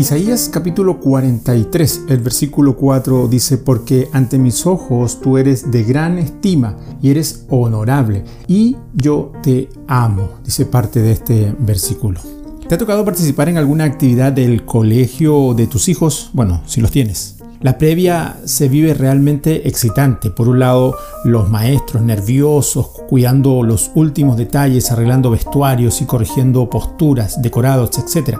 Isaías capítulo 43, el versículo 4 dice, porque ante mis ojos tú eres de gran estima y eres honorable, y yo te amo, dice parte de este versículo. ¿Te ha tocado participar en alguna actividad del colegio de tus hijos? Bueno, si los tienes. La previa se vive realmente excitante. Por un lado, los maestros nerviosos, cuidando los últimos detalles, arreglando vestuarios y corrigiendo posturas, decorados, etc.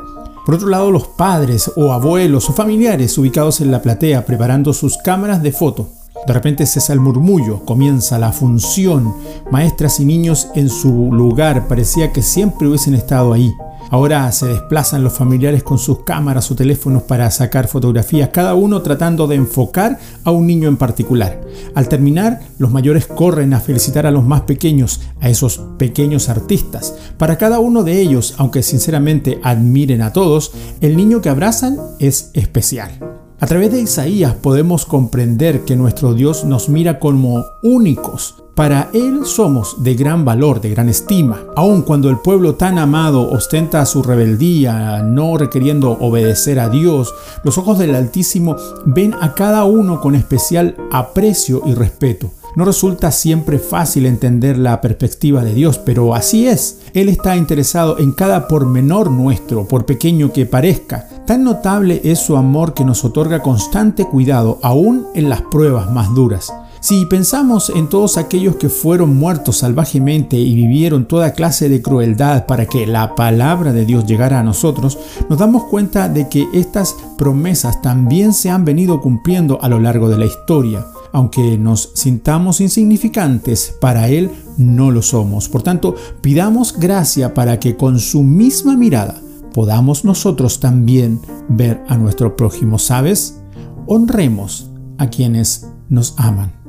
Por otro lado, los padres o abuelos o familiares ubicados en la platea preparando sus cámaras de foto. De repente cesa el murmullo, comienza la función. Maestras y niños en su lugar parecía que siempre hubiesen estado ahí. Ahora se desplazan los familiares con sus cámaras o teléfonos para sacar fotografías, cada uno tratando de enfocar a un niño en particular. Al terminar, los mayores corren a felicitar a los más pequeños, a esos pequeños artistas. Para cada uno de ellos, aunque sinceramente admiren a todos, el niño que abrazan es especial. A través de Isaías podemos comprender que nuestro Dios nos mira como únicos, para Él somos de gran valor, de gran estima, aun cuando el pueblo tan amado ostenta su rebeldía, no requiriendo obedecer a Dios, los ojos del Altísimo ven a cada uno con especial aprecio y respeto. No resulta siempre fácil entender la perspectiva de Dios, pero así es. Él está interesado en cada pormenor nuestro, por pequeño que parezca. Tan notable es su amor que nos otorga constante cuidado, aún en las pruebas más duras. Si pensamos en todos aquellos que fueron muertos salvajemente y vivieron toda clase de crueldad para que la palabra de Dios llegara a nosotros, nos damos cuenta de que estas promesas también se han venido cumpliendo a lo largo de la historia. Aunque nos sintamos insignificantes, para Él no lo somos. Por tanto, pidamos gracia para que con su misma mirada podamos nosotros también ver a nuestro prójimo. ¿Sabes? Honremos a quienes nos aman.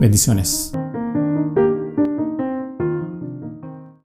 Bendiciones.